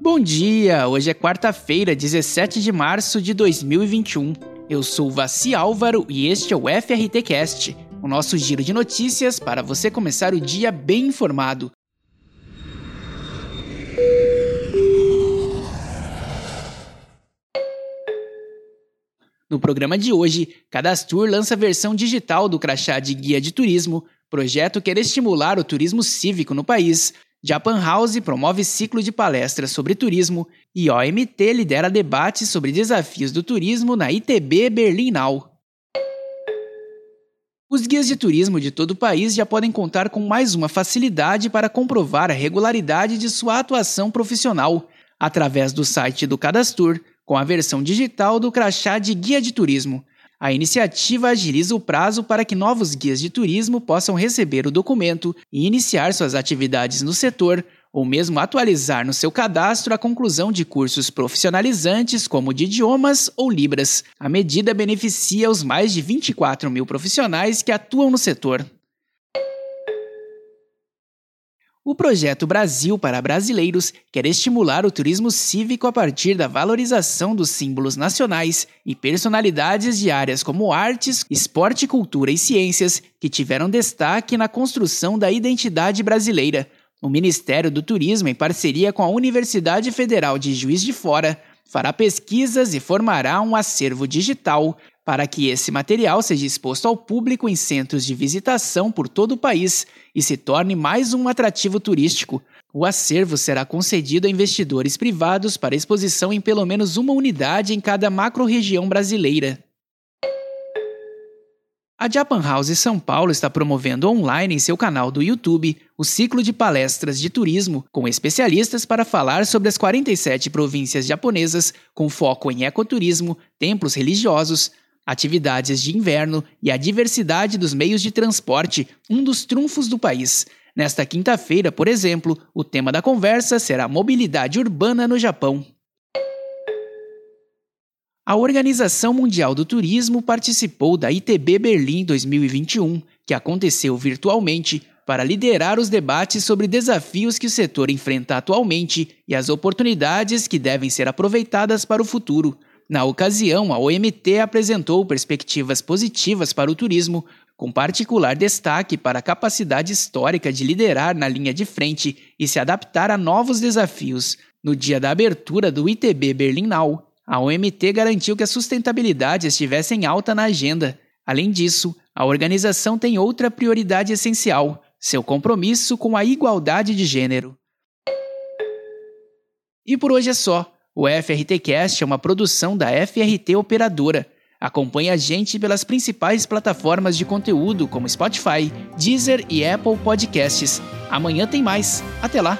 Bom dia! Hoje é quarta-feira, 17 de março de 2021. Eu sou Vaci Álvaro e este é o FRT Cast, o nosso giro de notícias para você começar o dia bem informado. No programa de hoje, Cadastur lança a versão digital do crachá de guia de turismo, projeto quer estimular o turismo cívico no país, Japan House promove ciclo de palestras sobre turismo e OMT lidera debates sobre desafios do turismo na ITB Berlin Now. Os guias de turismo de todo o país já podem contar com mais uma facilidade para comprovar a regularidade de sua atuação profissional, através do site do Cadastur, com a versão digital do crachá de guia de turismo. A iniciativa agiliza o prazo para que novos guias de turismo possam receber o documento e iniciar suas atividades no setor, ou mesmo atualizar no seu cadastro a conclusão de cursos profissionalizantes como de idiomas ou Libras. A medida beneficia os mais de 24 mil profissionais que atuam no setor. O projeto Brasil para Brasileiros quer estimular o turismo cívico a partir da valorização dos símbolos nacionais e personalidades de áreas como artes, esporte, cultura e ciências que tiveram destaque na construção da identidade brasileira. O Ministério do Turismo, em parceria com a Universidade Federal de Juiz de Fora, fará pesquisas e formará um acervo digital para que esse material seja exposto ao público em centros de visitação por todo o país e se torne mais um atrativo turístico. O acervo será concedido a investidores privados para exposição em pelo menos uma unidade em cada macro-região brasileira. A Japan House São Paulo está promovendo online em seu canal do YouTube o ciclo de palestras de turismo com especialistas para falar sobre as 47 províncias japonesas, com foco em ecoturismo, templos religiosos, atividades de inverno e a diversidade dos meios de transporte, um dos trunfos do país. Nesta quinta-feira, por exemplo, o tema da conversa será mobilidade urbana no Japão. A Organização Mundial do Turismo participou da ITB Berlim 2021, que aconteceu virtualmente, para liderar os debates sobre desafios que o setor enfrenta atualmente e as oportunidades que devem ser aproveitadas para o futuro. Na ocasião, a OMT apresentou perspectivas positivas para o turismo, com particular destaque para a capacidade histórica de liderar na linha de frente e se adaptar a novos desafios. No dia da abertura do ITB Berlin Now, a OMT garantiu que a sustentabilidade estivesse em alta na agenda. Além disso, a organização tem outra prioridade essencial: seu compromisso com a igualdade de gênero. E por hoje é só. O FRTcast é uma produção da FRT Operadora. Acompanhe a gente pelas principais plataformas de conteúdo como Spotify, Deezer e Apple Podcasts. Amanhã tem mais. Até lá!